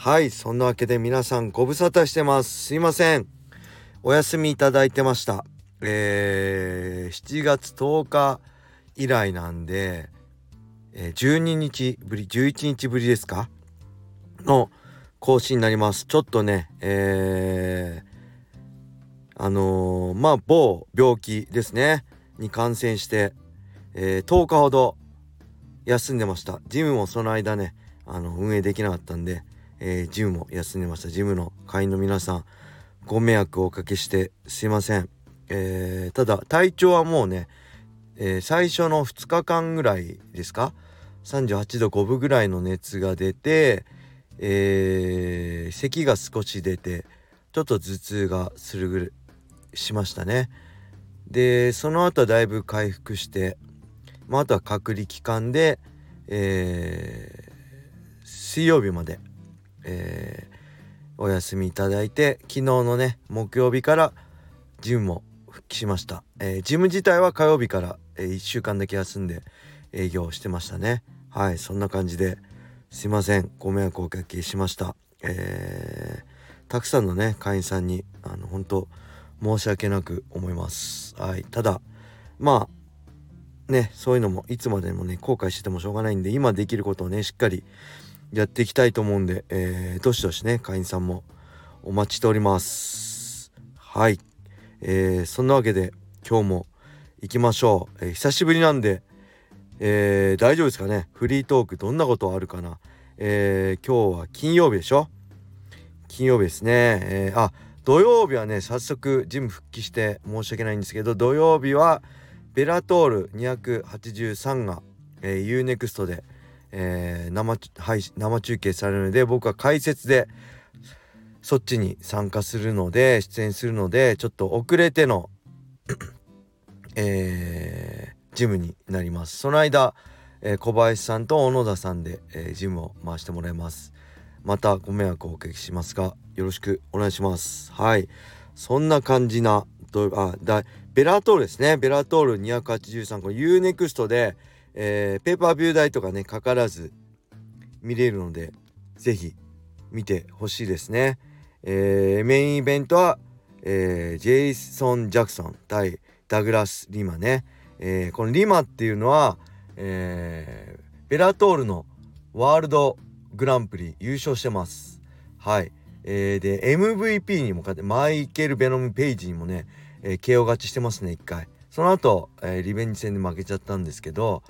はいそんなわけで皆さんご無沙汰してます。すいません。お休みいただいてました。えー、7月10日以来なんで、え、12日ぶり11日ぶりですか？の更新になります。ちょっとねえー、あのー、まあ某病気ですね。に感染して、えー、10日ほど休んでました。ジムもその間ねあの運営できなかったんでえー、ジムも休んでました。ジムの会員の皆さんご迷惑をおかけしてすいません、えー、ただ体調はもうね、えー、最初の2日間ぐらいですか？38度5分ぐらいの熱が出て、えー、咳が少し出てちょっと頭痛がするぐらいしましたね。でその後はだいぶ回復して、まあ、あとは隔離期間で、えー、水曜日までえー、お休みいただいて昨日のね木曜日からジムも復帰しました、えー、ジム自体は火曜日から、えー、1週間だけ休んで営業してましたね。はいそんな感じですいません。ご迷惑をおかけしました。えー、たくさんのね会員さんにあの本当申し訳なく思います。はいただまあねそういうのもいつまでもね後悔しててもしょうがないんで今できることをねしっかりやっていきたいと思うんで、えー、どしどしね会員さんもお待ちしております。はい、えー、そんなわけで今日も行きましょう、えー、久しぶりなんで、えー、大丈夫ですかね？フリートークどんなことあるかな、えー、今日は金曜日でしょ？金曜日ですね、えー、あ土曜日はね早速ジム復帰して申し訳ないんですけど土曜日はベラトール283が、えー、UNEXT で「えー、生配生中継されるので僕は解説でそっちに参加するので出演するのでちょっと遅れてのえー、ジムになります。その間、えー、小林さんと小野田さんで、えー、ジムを回してもらいます。またご迷惑をおかけしますがよろしくお願いします。はい。そんな感じなあだベラトールですね。ベラトール283これ UNEXT でえー、ペーパービュー代とかねかからず見れるので是非見てほしいですね、えー、メインイベントは、えー、ジェイソン・ジャクソン対ダグラス・リマね、えー、このリマっていうのは、えー、ベラトールのワールドグランプリ優勝してます。はい。えー、で MVP にも勝ってマイケル・ベノム・ペイジにもね、えー、KO 勝ちしてますね1回。その後、えー、リベンジ戦で負けちゃったんですけど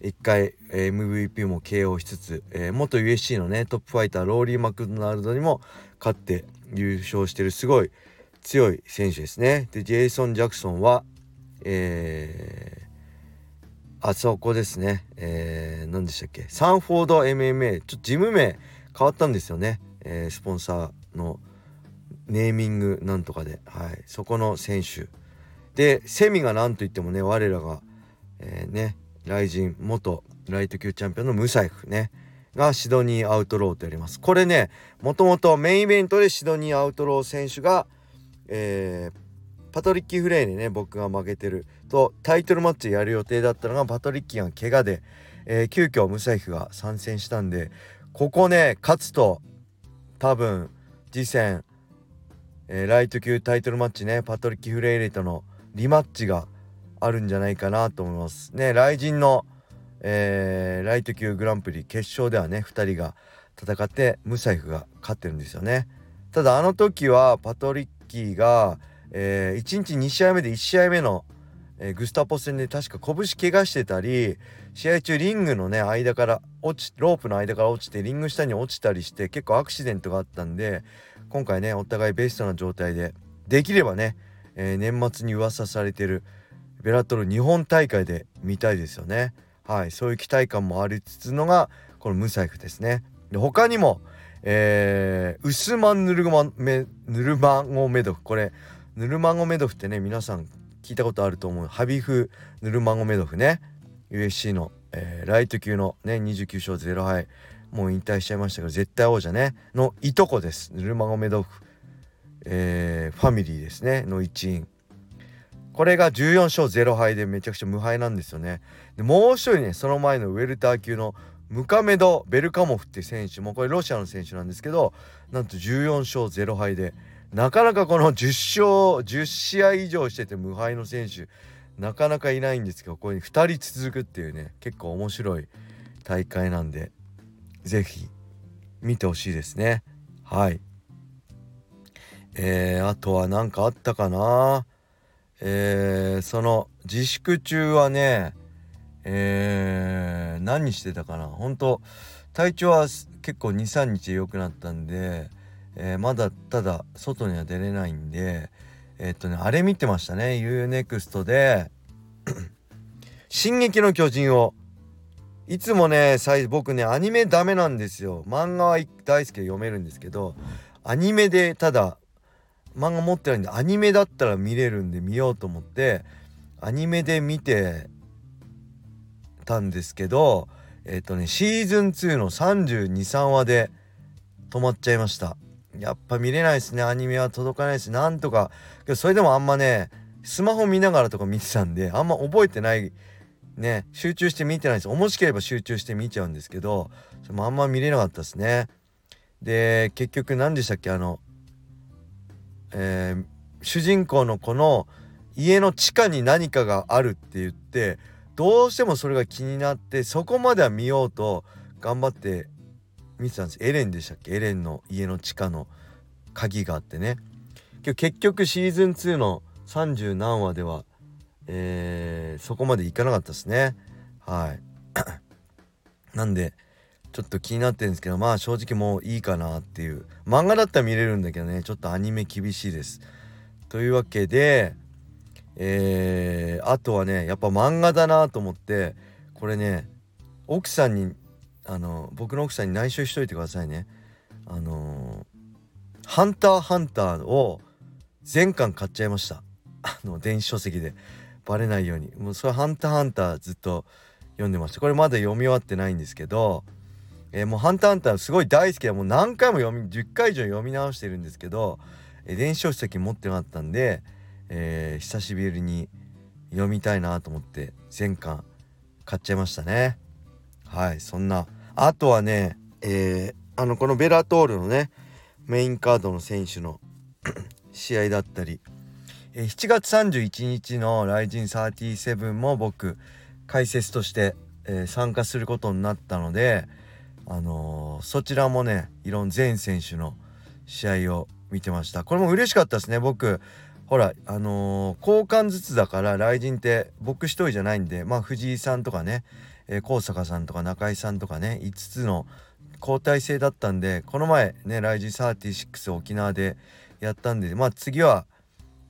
1回、MVP も KO しつつ、えー、元 USC のねトップファイターローリー・マクドナルドにも勝って優勝してるすごい強い選手ですね。でジェイソン・ジャクソンはえー、あそこですね、えー、何でしたっけ？サンフォード MMA ちょっと事務名変わったんですよね、えー、スポンサーのネーミングなんとかで、はい、そこの選手。でセミが何といってもね我らが、えー、ねイジン元ライト級チャンピオンのムサイフね。がシドニーアウトローとやります。これねもともとメインイベントでシドニーアウトロー選手が、えー、パトリッキー・フレイにね僕が負けてる。とタイトルマッチやる予定だったのがパトリッキーが怪我で、えー、急遽ムサイフが参戦したんでここね勝つと多分次戦、えー、ライト級タイトルマッチねパトリッキー・フレイレとのリマッチがあるんじゃないかなと思います。ね、雷神の、えー、ライト級グランプリ決勝ではね2人が戦ってムサイフが勝ってるんですよね。ただあの時はパトリッキーが、えー、1日2試合目で1試合目の、えー、グスタポ戦で確か拳怪我してたり試合中リングのね間から落ちロープの間から落ちてリング下に落ちたりして結構アクシデントがあったんで今回ねお互いベストな状態でできればね、えー、年末に噂されてるベラトル日本大会で見たいですよね。はいそういう期待感もありつつのがこのムサイフですね。で他にも、えー、ウスマン・ヌルマメヌルマゴメドフこれヌルマゴメドフってね皆さん聞いたことあると思う。ハビフ・ヌルマゴメドフね。USC の、えー、ライト級のね29勝0敗もう引退しちゃいましたけど絶対王者ね。のいとこです。ヌルマゴメドフ、えー、ファミリーですね。の一員。これが14勝0敗でめちゃくちゃ無敗なんですよね。でもう一人ねその前のウェルター級のムカメド・ベルカモフっていう選手もこれロシアの選手なんですけどなんと14勝0敗でなかなかこの10勝10試合以上してて無敗の選手なかなかいないんですけどこれに2人続くっていうね結構面白い大会なんで是非見てほしいですね。はい。えー、あとは何かあったかな？えー、その自粛中はねえー、何してたかな？本当体調は結構23日良くなったんで、えー、まだただ外には出れないんでえ、っとねあれ見てましたね。UNEXT で「進撃の巨人」を。いつもね僕ねアニメダメなんですよ。漫画は大好きで読めるんですけどアニメでただ漫画持ってないんでアニメだったら見れるんで見ようと思ってアニメで見てたんですけどえっ、ー、とねシーズン2の323話で止まっちゃいました。やっぱ見れないですね。アニメは届かないですなんとか。けどそれでもあんまねスマホ見ながらとか見てたんであんま覚えてないね。集中して見てないです。面白ければ集中して見ちゃうんですけどそれもあんま見れなかったですね。で結局何でしたっけ？あのえー、主人公の子の家の地下に何かがあるって言ってどうしてもそれが気になってそこまでは見ようと頑張って見てたんです。エレンでしたっけ？エレンの家の地下の鍵があってね。結局シーズン2の30何話では、えー、そこまでいかなかったですね。はい。なんでちょっと気になってるんですけどまあ正直もういいかなっていう。漫画だったら見れるんだけどねちょっとアニメ厳しいです。というわけでえー、あとはねやっぱ漫画だなと思ってこれね奥さんにあの僕の奥さんに内緒しといてくださいね。あのー、ハンターハンター」を全巻買っちゃいました。あの電子書籍で。バレないように。もうそれ「ハンターハンター」ずっと読んでました。これまだ読み終わってないんですけどえー、もう「ハンターハンター」すごい大好きでもう何回も読み10回以上読み直してるんですけど、えー、電子書籍持ってなかったんでえー、久しぶりに読みたいなと思って全巻買っちゃいましたね。はいそんな。あとはねえー、あのこのベラトールのねメインカードの選手の 試合だったり、えー、7月31日の「ライジン37」も僕解説として、えー、参加することになったので、あのー、そちらもねいろん全選手の試合を見てました。これも嬉しかったですね僕。ほらあのー、交換ずつだから雷神って僕一人じゃないんでまあ藤井さんとかね、えー、高坂さんとか中井さんとかね5つの交代制だったんでこの前ね雷神36沖縄でやったんでまあ次は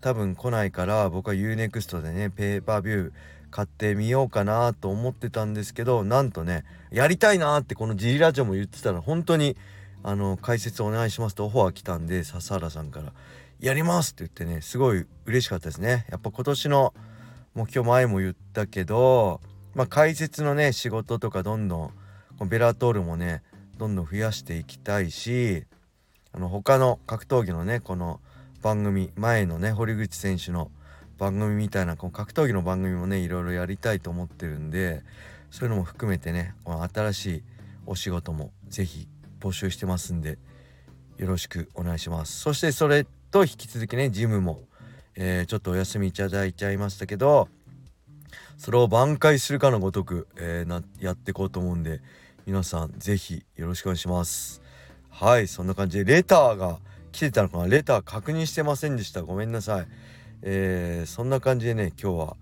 多分来ないから僕は UNEXT でねペーパービュー買ってみようかなと思ってたんですけどなんとねやりたいなってこの G ラジオも言ってたら本当にあの解説お願いしますとオファー来たんで笹原さんからやりますって言ってねすごい嬉しかったですね。やっぱ今年の目標前も言ったけどまあ解説のね仕事とかどんどんこのベラトールもねどんどん増やしていきたいしあの他の格闘技のねこの番組前のね堀口選手の番組みたいなこの格闘技の番組もねいろいろやりたいと思ってるんでそういうのも含めてねこの新しいお仕事も是非募集してますんでよろしくお願いします。そしてそれと引き続きねジムも、えー、ちょっとお休みいただいちゃいましたけどそれを挽回するかのごとく、えー、なやっていこうと思うんで皆さん是非よろしくお願いします。はいそんな感じでレターが来てたのかな？レター確認してませんでした。ごめんなさい。えー、そんな感じでね今日は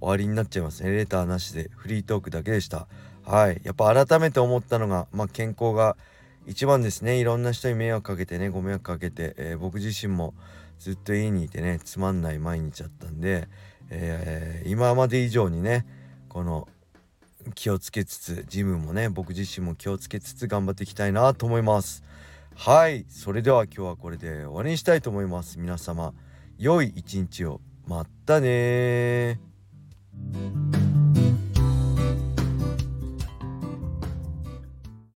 終わりになっちゃいますね。レターなしでフリートークだけでした。はい。やっぱ改めて思ったのがまあ健康が一番ですね。いろんな人に迷惑かけてねご迷惑かけて、えー、僕自身もずっと家にいてねつまんない毎日だったんで、えー、今まで以上にねこの気をつけつつジムもね僕自身も気をつけつつ頑張っていきたいなと思います。はい。それでは今日はこれで終わりにしたいと思います。皆様良い一日を。まったね